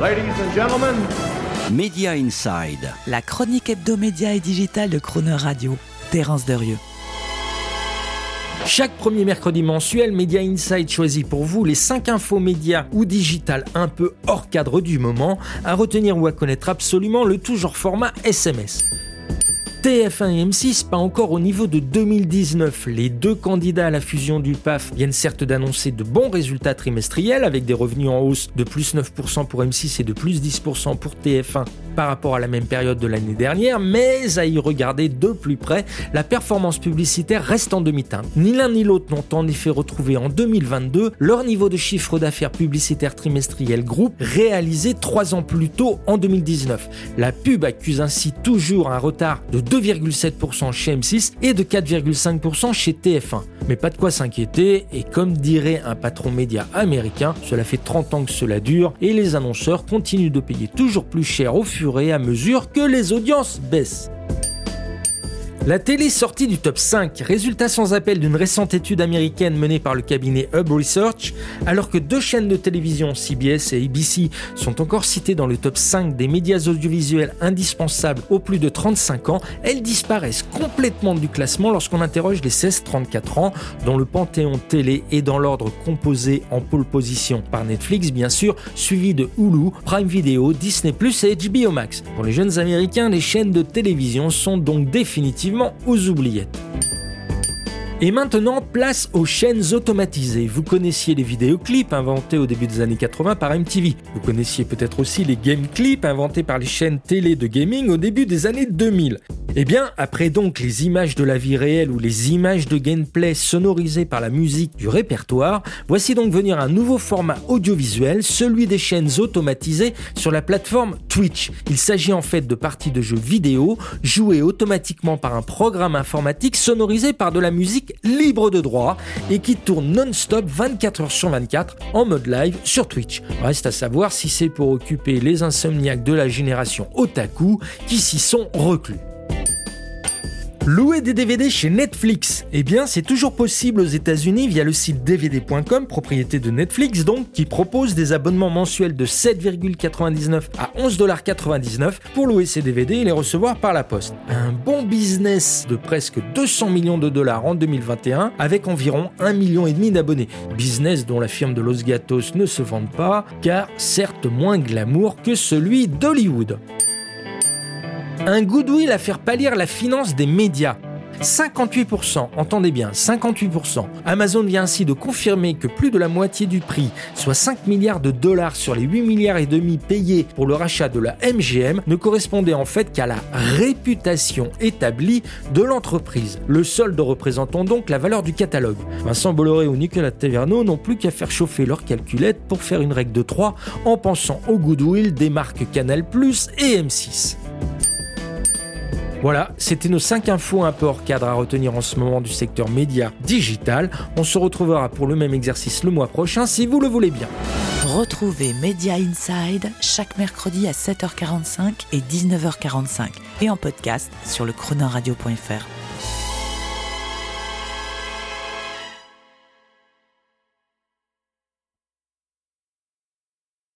Ladies and gentlemen, Media Inside. La chronique hebdomédia et digitale de Croner Radio. Terence Derieux. Chaque premier mercredi mensuel, Media Inside choisit pour vous les 5 infos médias ou digital un peu hors cadre du moment, à retenir ou à connaître absolument le toujours format SMS. TF1 et M6 pas encore au niveau de 2019. Les deux candidats à la fusion du PAF viennent certes d'annoncer de bons résultats trimestriels avec des revenus en hausse de plus 9% pour M6 et de plus 10% pour TF1 par rapport à la même période de l'année dernière, mais à y regarder de plus près, la performance publicitaire reste en demi-teinte. Ni l'un ni l'autre n'ont en effet retrouvé en 2022 leur niveau de chiffre d'affaires publicitaire trimestriel groupe réalisé trois ans plus tôt en 2019. La pub accuse ainsi toujours un retard de 2,7% chez M6 et de 4,5% chez TF1. Mais pas de quoi s'inquiéter, et comme dirait un patron média américain, cela fait 30 ans que cela dure, et les annonceurs continuent de payer toujours plus cher au fur et à mesure que les audiences baissent. La télé sortie du top 5, résultat sans appel d'une récente étude américaine menée par le cabinet Hub Research, alors que deux chaînes de télévision, CBS et ABC, sont encore citées dans le top 5 des médias audiovisuels indispensables aux plus de 35 ans, elles disparaissent complètement du classement lorsqu'on interroge les 16-34 ans, dont le panthéon télé est dans l'ordre composé en pole position par Netflix bien sûr, suivi de Hulu, Prime Video, Disney Plus et HBO Max. Pour les jeunes américains, les chaînes de télévision sont donc définitivement aux oubliettes. Et maintenant, place aux chaînes automatisées. Vous connaissiez les vidéoclips inventés au début des années 80 par MTV. Vous connaissiez peut-être aussi les game clips inventés par les chaînes télé de gaming au début des années 2000. Eh bien, après donc les images de la vie réelle ou les images de gameplay sonorisées par la musique du répertoire, voici donc venir un nouveau format audiovisuel, celui des chaînes automatisées sur la plateforme Twitch. Il s'agit en fait de parties de jeux vidéo jouées automatiquement par un programme informatique sonorisé par de la libre de droit et qui tourne non-stop 24 heures sur 24 en mode live sur Twitch. Reste à savoir si c'est pour occuper les insomniaques de la génération otaku qui s'y sont reclus. Louer des DVD chez Netflix Eh bien, c'est toujours possible aux États-Unis via le site dvd.com, propriété de Netflix donc, qui propose des abonnements mensuels de 7,99 à 11,99$ pour louer ses DVD et les recevoir par la poste. Un bon business de presque 200 millions de dollars en 2021 avec environ 1,5 million d'abonnés. Business dont la firme de Los Gatos ne se vante pas, car certes moins glamour que celui d'Hollywood. Un goodwill à faire pâlir la finance des médias. 58%, entendez bien, 58%. Amazon vient ainsi de confirmer que plus de la moitié du prix, soit 5 milliards de dollars sur les 8 milliards et demi payés pour le rachat de la MGM, ne correspondait en fait qu'à la réputation établie de l'entreprise. Le solde représentant donc la valeur du catalogue. Vincent Bolloré ou Nicolas Taverneau n'ont plus qu'à faire chauffer leur calculette pour faire une règle de 3 en pensant au goodwill des marques Canal+ et M6. Voilà, c'était nos 5 infos un peu hors cadre à retenir en ce moment du secteur média digital. On se retrouvera pour le même exercice le mois prochain si vous le voulez bien. Retrouvez Media Inside chaque mercredi à 7h45 et 19h45 et en podcast sur le chronoradio.fr.